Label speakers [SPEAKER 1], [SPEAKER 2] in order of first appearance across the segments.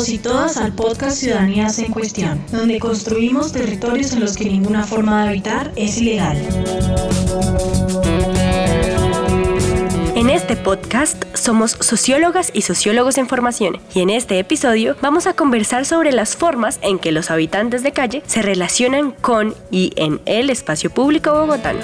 [SPEAKER 1] Todos y todas al podcast Ciudadanías en Cuestión, donde construimos territorios en los que ninguna forma de habitar es ilegal.
[SPEAKER 2] En este podcast somos sociólogas y sociólogos en formación y en este episodio vamos a conversar sobre las formas en que los habitantes de calle se relacionan con y en el espacio público bogotano.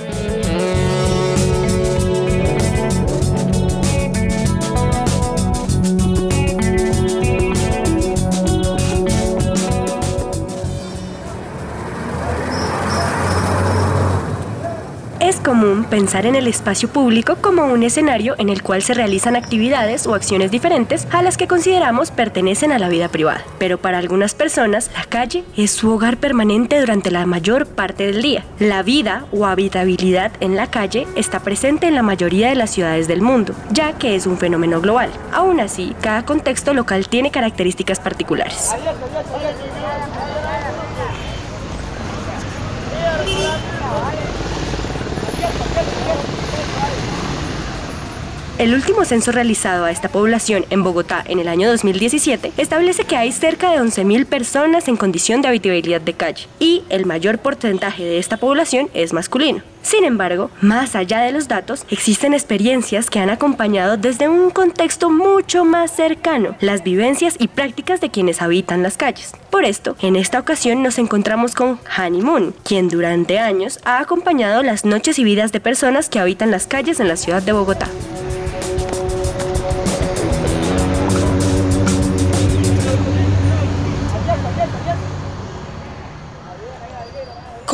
[SPEAKER 2] Común pensar en el espacio público como un escenario en el cual se realizan actividades o acciones diferentes a las que consideramos pertenecen a la vida privada. Pero para algunas personas, la calle es su hogar permanente durante la mayor parte del día. La vida o habitabilidad en la calle está presente en la mayoría de las ciudades del mundo, ya que es un fenómeno global. Aún así, cada contexto local tiene características particulares. El último censo realizado a esta población en Bogotá en el año 2017 establece que hay cerca de 11.000 personas en condición de habitabilidad de calle y el mayor porcentaje de esta población es masculino. Sin embargo, más allá de los datos, existen experiencias que han acompañado desde un contexto mucho más cercano las vivencias y prácticas de quienes habitan las calles. Por esto, en esta ocasión nos encontramos con Honey Moon, quien durante años ha acompañado las noches y vidas de personas que habitan las calles en la ciudad de Bogotá.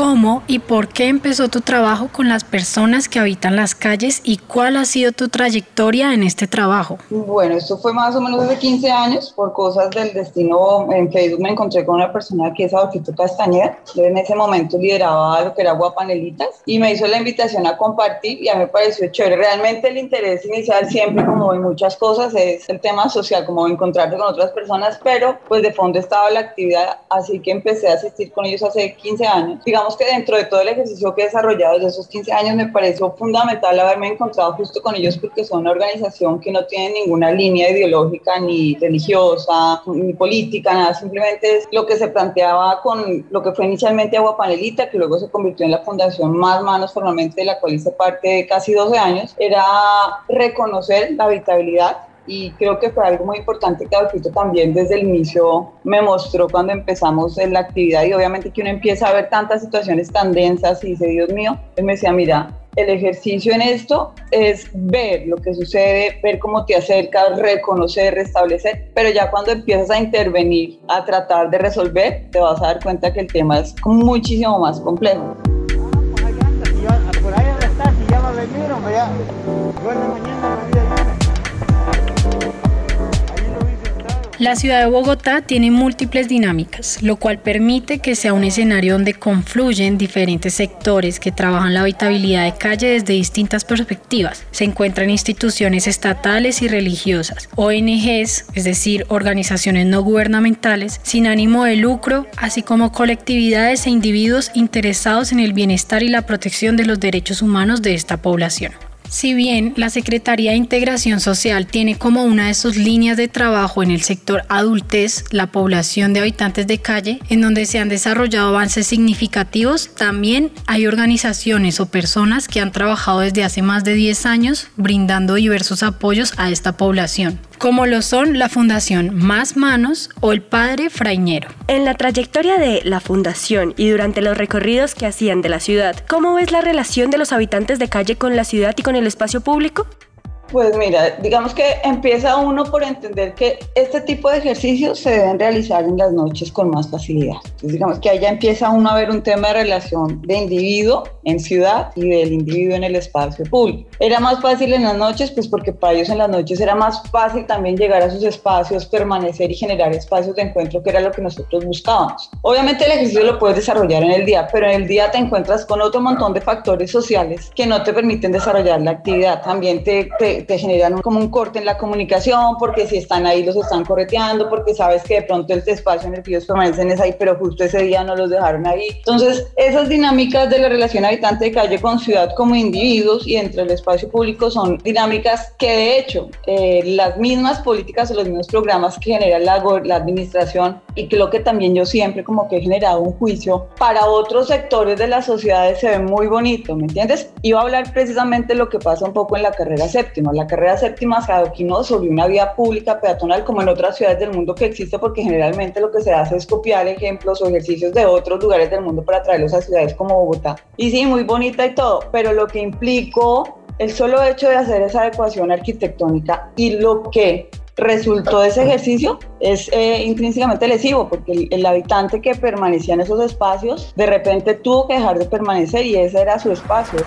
[SPEAKER 1] ¿Cómo y por qué empezó tu trabajo con las personas que habitan las calles y cuál ha sido tu trayectoria en este trabajo?
[SPEAKER 3] Bueno, esto fue más o menos hace 15 años. Por cosas del destino, en Facebook me encontré con una persona que es Adolfito Castañeda. Yo en ese momento lideraba lo que era Guapanelitas y me hizo la invitación a compartir y a mí me pareció chévere. Realmente el interés inicial siempre, como en muchas cosas, es el tema social, como encontrarte con otras personas, pero pues de fondo estaba la actividad, así que empecé a asistir con ellos hace 15 años. Digamos que dentro de todo el ejercicio que he desarrollado desde esos 15 años me pareció fundamental haberme encontrado justo con ellos porque son una organización que no tiene ninguna línea ideológica ni religiosa ni política, nada, simplemente es lo que se planteaba con lo que fue inicialmente Agua Panelita, que luego se convirtió en la fundación Más Manos formalmente de la cual hice parte de casi 12 años, era reconocer la habitabilidad y creo que fue algo muy importante que Adolfito también desde el inicio me mostró cuando empezamos en la actividad y obviamente que uno empieza a ver tantas situaciones tan densas y dice, Dios mío, él me decía, mira, el ejercicio en esto es ver lo que sucede, ver cómo te acercas, reconocer, restablecer, pero ya cuando empiezas a intervenir, a tratar de resolver, te vas a dar cuenta que el tema es muchísimo más complejo. Por ahí está, si ya va a venir, ya.
[SPEAKER 1] mañana, La ciudad de Bogotá tiene múltiples dinámicas, lo cual permite que sea un escenario donde confluyen diferentes sectores que trabajan la habitabilidad de calle desde distintas perspectivas. Se encuentran instituciones estatales y religiosas, ONGs, es decir, organizaciones no gubernamentales, sin ánimo de lucro, así como colectividades e individuos interesados en el bienestar y la protección de los derechos humanos de esta población. Si bien la Secretaría de Integración Social tiene como una de sus líneas de trabajo en el sector adultez la población de habitantes de calle, en donde se han desarrollado avances significativos, también hay organizaciones o personas que han trabajado desde hace más de 10 años brindando diversos apoyos a esta población como lo son la Fundación Más Manos o el Padre Fraiñero.
[SPEAKER 2] En la trayectoria de la Fundación y durante los recorridos que hacían de la ciudad, ¿cómo ves la relación de los habitantes de calle con la ciudad y con el espacio público?
[SPEAKER 3] Pues mira, digamos que empieza uno por entender que este tipo de ejercicios se deben realizar en las noches con más facilidad. Entonces digamos que ahí ya empieza uno a ver un tema de relación de individuo en ciudad y del individuo en el espacio público. Era más fácil en las noches, pues porque para ellos en las noches era más fácil también llegar a sus espacios, permanecer y generar espacios de encuentro, que era lo que nosotros buscábamos. Obviamente el ejercicio lo puedes desarrollar en el día, pero en el día te encuentras con otro montón de factores sociales que no te permiten desarrollar la actividad. También te, te, generan como un corte en la comunicación, porque si están ahí los están correteando, porque sabes que de pronto el espacio en el que ellos permanecen es ahí, pero justo ese día no los dejaron ahí. Entonces, esas dinámicas de la relación habitante de calle con ciudad como individuos y entre el espacio público son dinámicas que de hecho eh, las mismas políticas o los mismos programas que genera la, la administración y lo que también yo siempre como que he generado un juicio para otros sectores de las sociedades se ve muy bonito, ¿me entiendes? Iba a hablar precisamente lo que pasa un poco en la carrera séptima. La carrera séptima se adoquinó sobre una vía pública peatonal como en otras ciudades del mundo que existe porque generalmente lo que se hace es copiar ejemplos o ejercicios de otros lugares del mundo para traerlos a ciudades como Bogotá. Y sí, muy bonita y todo, pero lo que implicó el solo hecho de hacer esa adecuación arquitectónica y lo que resultó de ese ejercicio es eh, intrínsecamente lesivo porque el, habitante que permanecía en esos espacios de repente tuvo que dejar de permanecer y ese era su espacio.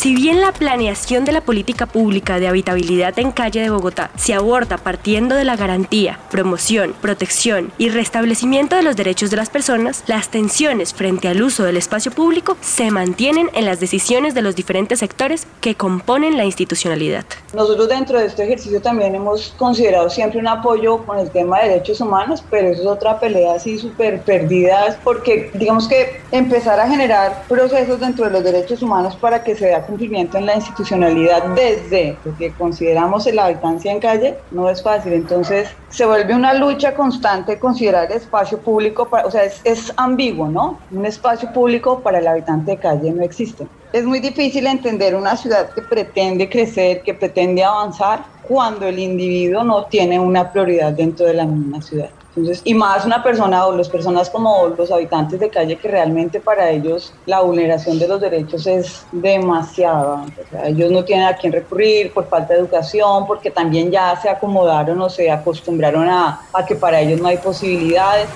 [SPEAKER 2] Si bien la planeación de la política pública de habitabilidad en calle de Bogotá se aborda partiendo de la garantía, promoción, protección y restablecimiento de los derechos de las personas, las tensiones frente al uso del espacio público se mantienen en las decisiones de los diferentes sectores que componen la institucionalidad.
[SPEAKER 3] Nosotros dentro de este ejercicio también hemos considerado siempre un apoyo con el tema de derechos humanos, pero eso es otra pelea así súper perdida, porque digamos que empezar a generar procesos dentro de los derechos humanos para que se vea cumplimiento en la institucionalidad desde lo que consideramos la habitancia en calle no es fácil. Entonces se vuelve una lucha constante considerar el espacio público, para, o sea, es, es ambiguo, ¿no? Un espacio público para el habitante de calle no existe. Es muy difícil entender una ciudad que pretende crecer, que pretende avanzar, cuando el individuo no tiene una prioridad dentro de la misma ciudad. Entonces, y más una persona o las personas como los habitantes de calle que realmente para ellos la vulneración de los derechos es demasiada. ellos no tienen a quién recurrir por falta de educación, porque también ya se acomodaron o se acostumbraron a, a que para ellos no hay posibilidades.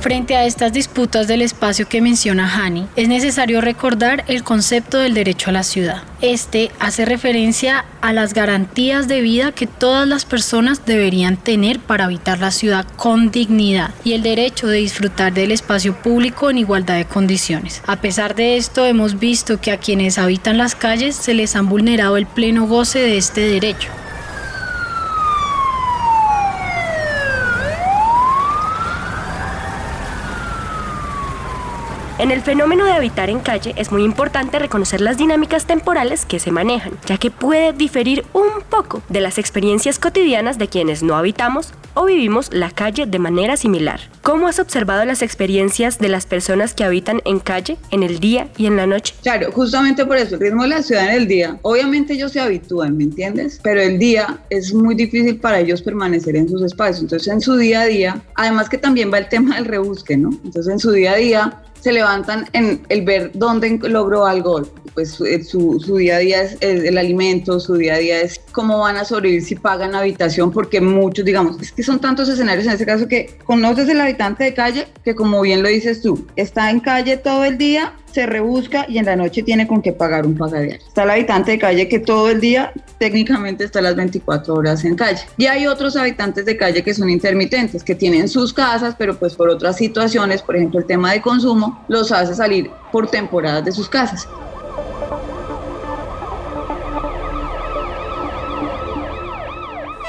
[SPEAKER 1] Frente a estas disputas del espacio que menciona Hani, es necesario recordar el concepto del derecho a la ciudad. Este hace referencia a las garantías de vida que todas las personas deberían tener para habitar la ciudad con dignidad y el derecho de disfrutar del espacio público en igualdad de condiciones. A pesar de esto, hemos visto que a quienes habitan las calles se les han vulnerado el pleno goce de este derecho.
[SPEAKER 2] En el fenómeno de habitar en calle es muy importante reconocer las dinámicas temporales que se manejan, ya que puede diferir un poco de las experiencias cotidianas de quienes no habitamos o vivimos la calle de manera similar. ¿Cómo has observado las experiencias de las personas que habitan en calle en el día y en la noche?
[SPEAKER 3] Claro, justamente por eso, el ritmo de la ciudad en el día. Obviamente ellos se habitúan, ¿me entiendes? Pero el día es muy difícil para ellos permanecer en sus espacios. Entonces en su día a día, además que también va el tema del rebusque, ¿no? Entonces en su día a día se levantan en el ver dónde logró algo. Pues eh, su, su, día a día es el alimento, su día a día es cómo van a sobrevivir si pagan habitación, porque muchos, digamos, es que son tantos escenarios en este caso que conoces el habitante de calle que como bien lo dices tú, está en calle todo el día, se rebusca y en la noche tiene con qué pagar un pagadiario. Está el habitante de calle que todo el día técnicamente está las 24 horas en calle. Y hay otros habitantes de calle que son intermitentes, que tienen sus casas, pero pues por otras situaciones, por ejemplo el tema de consumo, los hace salir por temporadas de sus casas.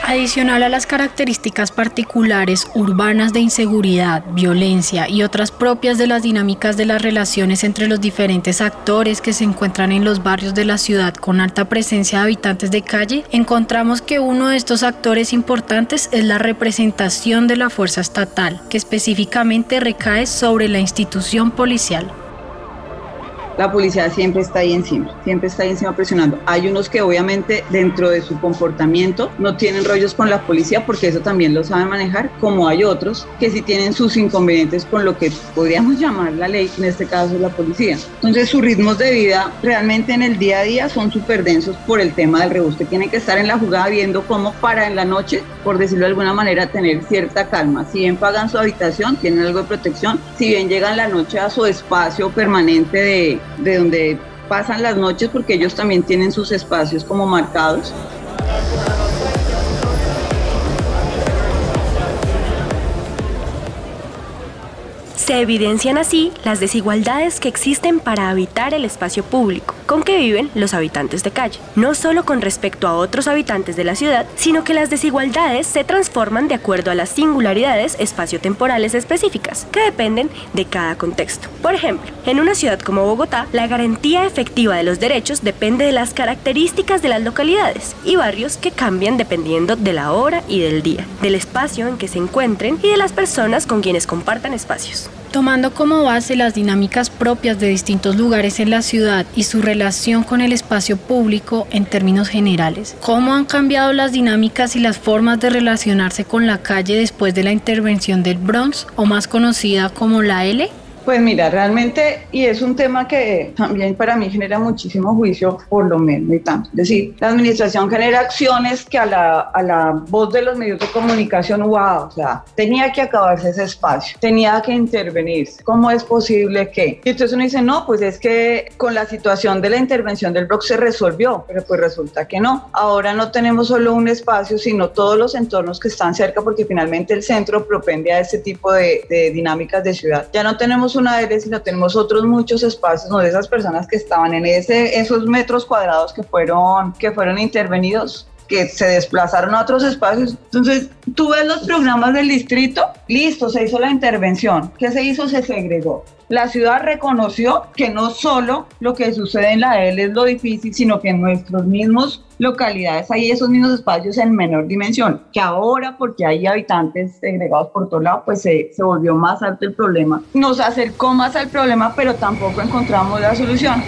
[SPEAKER 1] Adicional a las características particulares urbanas de inseguridad, violencia y otras propias de las dinámicas de las relaciones entre los diferentes actores que se encuentran en los barrios de la ciudad con alta presencia de habitantes de calle, encontramos que uno de estos actores importantes es la representación de la fuerza estatal, que específicamente recae sobre la institución policial.
[SPEAKER 3] La policía siempre está ahí encima, siempre está ahí encima presionando. Hay unos que obviamente dentro de su comportamiento no tienen rollos con la policía porque eso también lo saben manejar, como hay otros que sí tienen sus inconvenientes con lo que podríamos llamar la ley, en este caso la policía. Entonces sus ritmos de vida realmente en el día a día son súper densos por el tema del rebus. tiene que estar en la jugada viendo cómo para en la noche, por decirlo de alguna manera, tener cierta calma. Si bien pagan su habitación, tienen algo de protección, si bien llegan la noche a su espacio permanente de, de donde pasan las noches, porque ellos también tienen sus espacios como marcados,
[SPEAKER 2] Se evidencian así las desigualdades que existen para habitar el espacio público con que viven los habitantes de calle, no solo con respecto a otros habitantes de la ciudad, sino que las desigualdades se transforman de acuerdo a las singularidades espaciotemporales específicas, que dependen de cada contexto. Por ejemplo, en una ciudad como Bogotá, la garantía efectiva de los derechos depende de las características de las localidades y barrios que cambian dependiendo de la hora y del día, del espacio en que se encuentren y de las personas con quienes compartan espacios.
[SPEAKER 1] Tomando como base las dinámicas propias de distintos lugares en la ciudad y su relación con el espacio público en términos generales, ¿cómo han cambiado las dinámicas y las formas de relacionarse con la calle después de la intervención del Bronx o más conocida como la L?
[SPEAKER 3] Pues mira, realmente, y es un tema que también para mí genera muchísimo juicio por lo menos y tanto. Es decir, la administración genera acciones que a la, a la voz de los medios de comunicación, wow, o sea, tenía que acabarse ese espacio, tenía que intervenirse. ¿Cómo es posible que? Y entonces uno dice, no, pues es que con la situación de la intervención del bloque se resolvió, pero pues resulta que no. Ahora no tenemos solo un espacio, sino todos los entornos que están cerca, porque finalmente el centro propende a este tipo de, de dinámicas de ciudad. Ya no tenemos una ellas, sino tenemos otros muchos espacios donde esas personas que estaban en ese, esos metros cuadrados que fueron, que fueron intervenidos que se desplazaron a otros espacios. Entonces, tú ves los programas del distrito, listo, se hizo la intervención. ¿Qué se hizo? Se segregó. La ciudad reconoció que no solo lo que sucede en la L es lo difícil, sino que en nuestros mismos localidades hay esos mismos espacios en menor dimensión, que ahora porque hay habitantes segregados por todo lado, pues se, se volvió más alto el problema. Nos acercó más al problema, pero tampoco encontramos la solución.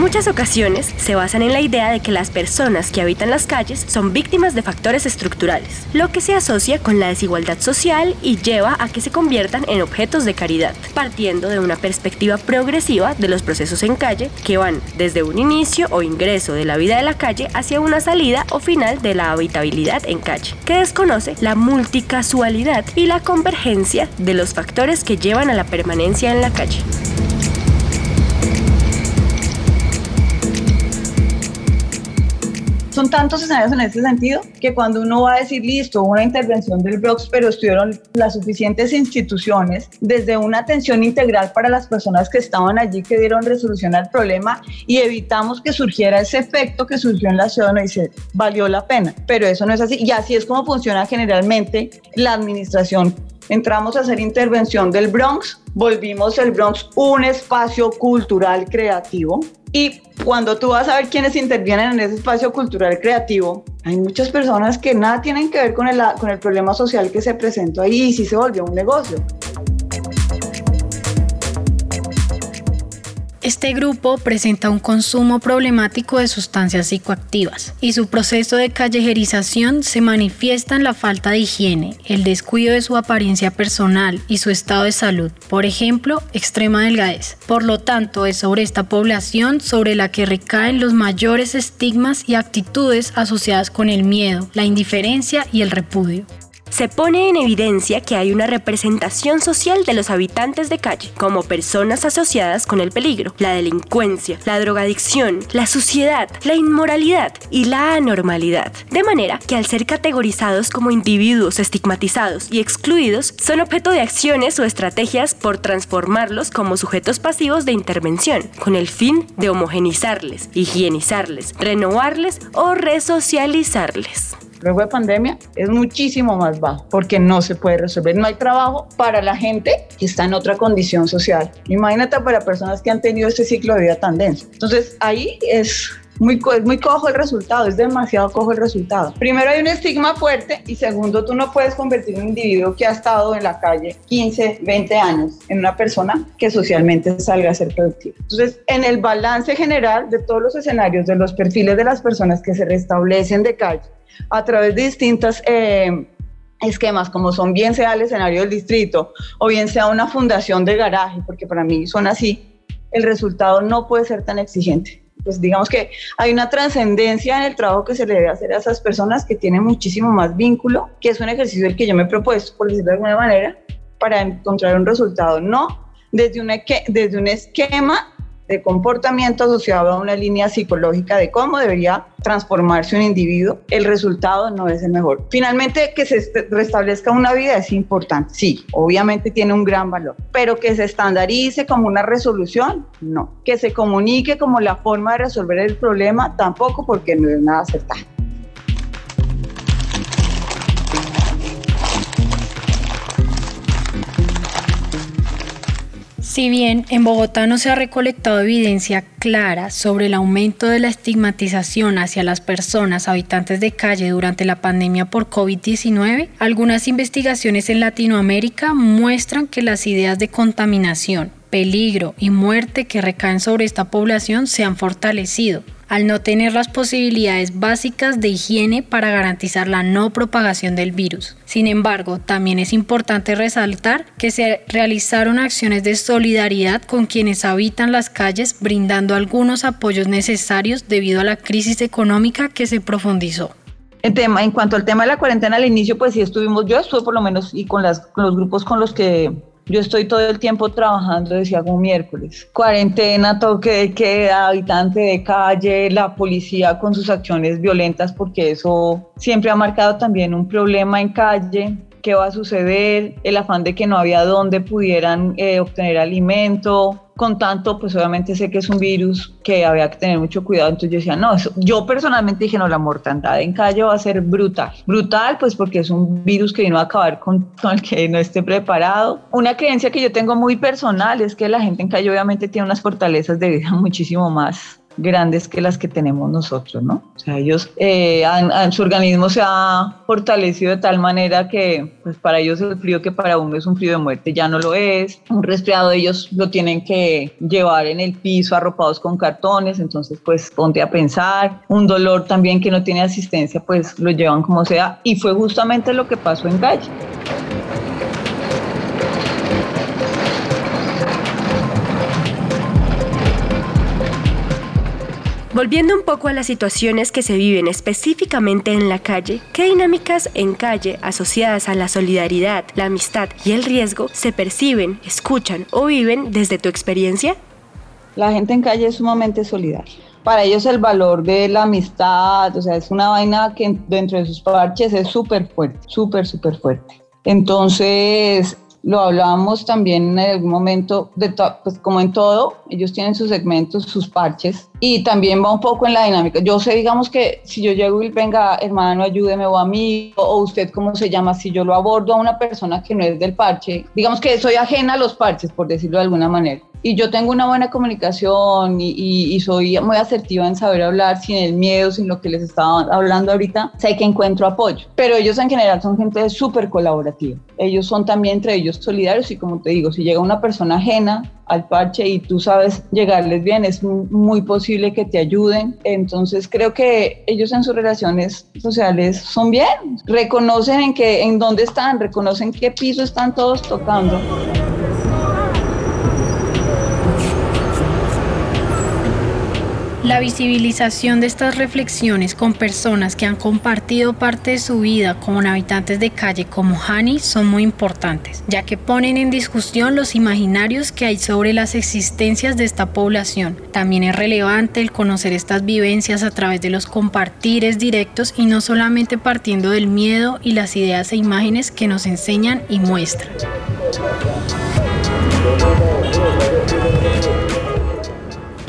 [SPEAKER 2] Muchas ocasiones se basan en la idea de que las personas que habitan las calles son víctimas de factores estructurales, lo que se asocia con la desigualdad social y lleva a que se conviertan en objetos de caridad, partiendo de una perspectiva progresiva de los procesos en calle que van desde un inicio o ingreso de la vida de la calle hacia una salida o final de la habitabilidad en calle, que desconoce la multicasualidad y la convergencia de los factores que llevan a la permanencia en la calle.
[SPEAKER 3] Son tantos escenarios en ese sentido que cuando uno va a decir, listo, una intervención del Bronx, pero estuvieron las suficientes instituciones desde una atención integral para las personas que estaban allí, que dieron resolución al problema y evitamos que surgiera ese efecto que surgió en la ciudad, uno dice, valió la pena, pero eso no es así. Y así es como funciona generalmente la administración entramos a hacer intervención del Bronx, volvimos el Bronx un espacio cultural creativo y cuando tú vas a ver quiénes intervienen en ese espacio cultural creativo, hay muchas personas que nada tienen que ver con el, con el problema social que se presentó ahí y sí se volvió un negocio.
[SPEAKER 1] Este grupo presenta un consumo problemático de sustancias psicoactivas y su proceso de callejerización se manifiesta en la falta de higiene, el descuido de su apariencia personal y su estado de salud, por ejemplo, extrema delgadez. Por lo tanto, es sobre esta población sobre la que recaen los mayores estigmas y actitudes asociadas con el miedo, la indiferencia y el repudio
[SPEAKER 2] se pone en evidencia que hay una representación social de los habitantes de calle como personas asociadas con el peligro, la delincuencia, la drogadicción, la suciedad, la inmoralidad y la anormalidad. De manera que al ser categorizados como individuos estigmatizados y excluidos, son objeto de acciones o estrategias por transformarlos como sujetos pasivos de intervención, con el fin de homogenizarles, higienizarles, renovarles o resocializarles
[SPEAKER 3] luego de pandemia es muchísimo más bajo porque no se puede resolver. No hay trabajo para la gente que está en otra condición social. Imagínate para personas que han tenido este ciclo de vida tan denso. Entonces ahí es muy, muy cojo el resultado, es demasiado cojo el resultado. Primero hay un estigma fuerte y segundo, tú no puedes convertir un individuo que ha estado en la calle 15, 20 años en una persona que socialmente salga a ser productiva. Entonces, en el balance general de todos los escenarios, de los perfiles de las personas que se restablecen de calle a través de distintas... Eh, esquemas como son bien sea el escenario del distrito o bien sea una fundación de garaje, porque para mí son así, el resultado no puede ser tan exigente. Pues digamos que hay una trascendencia en el trabajo que se le debe hacer a esas personas que tienen muchísimo más vínculo, que es un ejercicio el que yo me he propuesto, por decirlo de alguna manera, para encontrar un resultado, no desde, una, desde un esquema de comportamiento asociado a una línea psicológica de cómo debería transformarse un individuo, el resultado no es el mejor. Finalmente, que se restablezca una vida es importante, sí, obviamente tiene un gran valor, pero que se estandarice como una resolución, no. Que se comunique como la forma de resolver el problema, tampoco porque no es nada acertado.
[SPEAKER 1] Si bien en Bogotá no se ha recolectado evidencia clara sobre el aumento de la estigmatización hacia las personas habitantes de calle durante la pandemia por COVID-19, algunas investigaciones en Latinoamérica muestran que las ideas de contaminación, peligro y muerte que recaen sobre esta población se han fortalecido al no tener las posibilidades básicas de higiene para garantizar la no propagación del virus. Sin embargo, también es importante resaltar que se realizaron acciones de solidaridad con quienes habitan las calles, brindando algunos apoyos necesarios debido a la crisis económica que se profundizó.
[SPEAKER 3] En, cuanto al tema de la cuarentena al inicio, pues sí estuvimos, yo estuve por lo menos y con los grupos con los que yo estoy todo el tiempo trabajando, decía como miércoles. Cuarentena, toque de queda, habitante de calle, la policía con sus acciones violentas, porque eso siempre ha marcado también un problema en calle qué va a suceder, el afán de que no había dónde pudieran eh, obtener alimento. Con tanto, pues obviamente sé que es un virus que había que tener mucho cuidado. Entonces yo decía, no, yo personalmente dije, no, la mortandad en calle va a ser brutal. Brutal, pues porque es un virus que vino a acabar con, con el que no esté preparado. Una creencia que yo tengo muy personal es que la gente en calle obviamente tiene unas fortalezas de vida muchísimo más grandes que las que tenemos nosotros, ¿no? O sea, ellos, eh, su organismo se ha fortalecido de tal manera que, pues para ellos el frío que para uno es un frío de muerte ya no lo es. Un resfriado ellos lo tienen que llevar en el piso arropados con cartones, entonces pues ponte a pensar. Un dolor también que no tiene asistencia, pues lo llevan como sea. Y fue justamente lo que pasó en calle.
[SPEAKER 2] Volviendo un poco a las situaciones que se viven específicamente en la calle, ¿qué dinámicas en calle asociadas a la solidaridad, la amistad y el riesgo se perciben, escuchan o viven desde tu experiencia?
[SPEAKER 3] La gente en calle es sumamente solidaria. Para ellos el valor de la amistad, o sea, es una vaina que dentro de sus parches es súper fuerte, súper, súper fuerte. Entonces, lo hablábamos también en algún momento, de pues como en todo, ellos tienen sus segmentos, sus parches, y también va un poco en la dinámica. Yo sé, digamos que si yo llego y venga, hermano, ayúdeme o a mí, o usted, ¿cómo se llama? Si yo lo abordo a una persona que no es del parche, digamos que soy ajena a los parches, por decirlo de alguna manera. Y yo tengo una buena comunicación y, y, soy muy asertiva en saber hablar sin el miedo, sin lo que les estaba hablando ahorita, sé que encuentro apoyo. Pero ellos en general son gente súper colaborativa. Ellos son también entre ellos solidarios y como te digo, si llega una persona ajena al parche y tú sabes llegarles bien, es muy posible que te ayuden. Entonces creo que ellos en sus relaciones sociales son bien, reconocen en, que, en dónde están, reconocen qué piso están todos tocando.
[SPEAKER 1] La visibilización de estas reflexiones con personas que han compartido parte de su vida con habitantes de calle como Hani son muy importantes, ya que ponen en discusión los imaginarios que hay sobre las existencias de esta población. También es relevante el conocer estas vivencias a través de los compartires directos y no solamente partiendo del miedo y las ideas e imágenes que nos enseñan y muestran.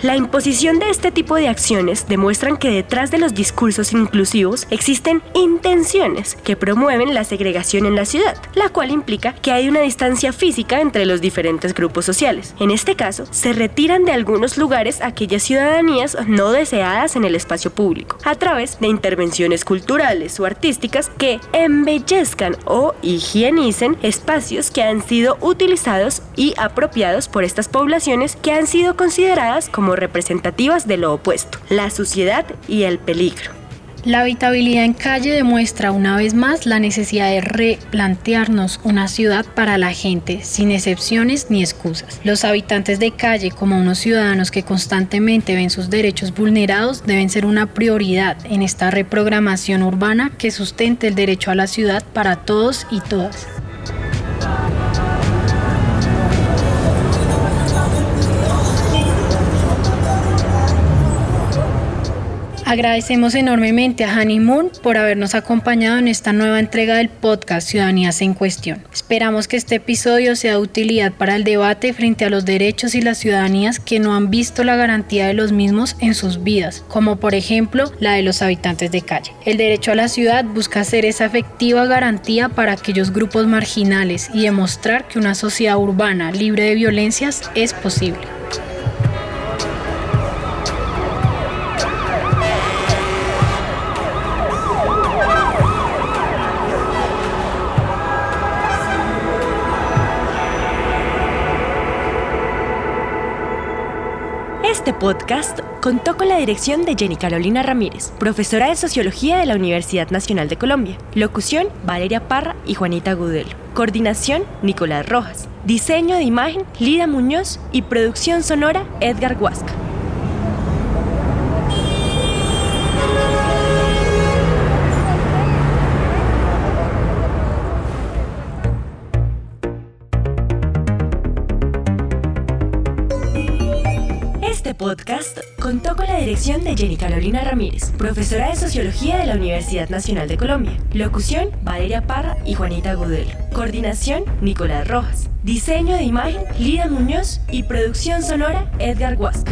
[SPEAKER 2] La imposición de este tipo de acciones demuestran que detrás de los discursos inclusivos existen intenciones que promueven la segregación en la ciudad, la cual implica que hay una distancia física entre los diferentes grupos sociales. En este caso, se retiran de algunos lugares aquellas ciudadanías no deseadas en el espacio público, a través de intervenciones culturales o artísticas que embellezcan o higienicen espacios que han sido utilizados y apropiados por estas poblaciones que han sido consideradas como representativas de lo opuesto, la suciedad y el peligro.
[SPEAKER 1] La habitabilidad en calle demuestra una vez más la necesidad de replantearnos una ciudad para la gente, sin excepciones ni excusas. Los habitantes de calle, como unos ciudadanos que constantemente ven sus derechos vulnerados, deben ser una prioridad en esta reprogramación urbana que sustente el derecho a la ciudad para todos y todas. Agradecemos enormemente a Honey Moon por habernos acompañado en esta nueva entrega del podcast Ciudadanías en Cuestión. Esperamos que este episodio sea de utilidad para el debate frente a los derechos y las ciudadanías que no han visto la garantía de los mismos en sus vidas, como por ejemplo la de los habitantes de calle. El derecho a la ciudad busca ser esa efectiva garantía para aquellos grupos marginales y demostrar que una sociedad urbana libre de violencias es posible.
[SPEAKER 2] Este podcast contó con la dirección de Jenny Carolina Ramírez, profesora de Sociología de la Universidad Nacional de Colombia. Locución, Valeria Parra y Juanita Gudelo. Coordinación, Nicolás Rojas. Diseño de imagen, Lida Muñoz. Y producción sonora, Edgar Huasca. Este podcast contó con la dirección de Jenny Carolina Ramírez, profesora de Sociología de la Universidad Nacional de Colombia. Locución, Valeria Parra y Juanita Gudelo. Coordinación, Nicolás Rojas. Diseño de imagen, Lida Muñoz. Y producción sonora, Edgar Huasca.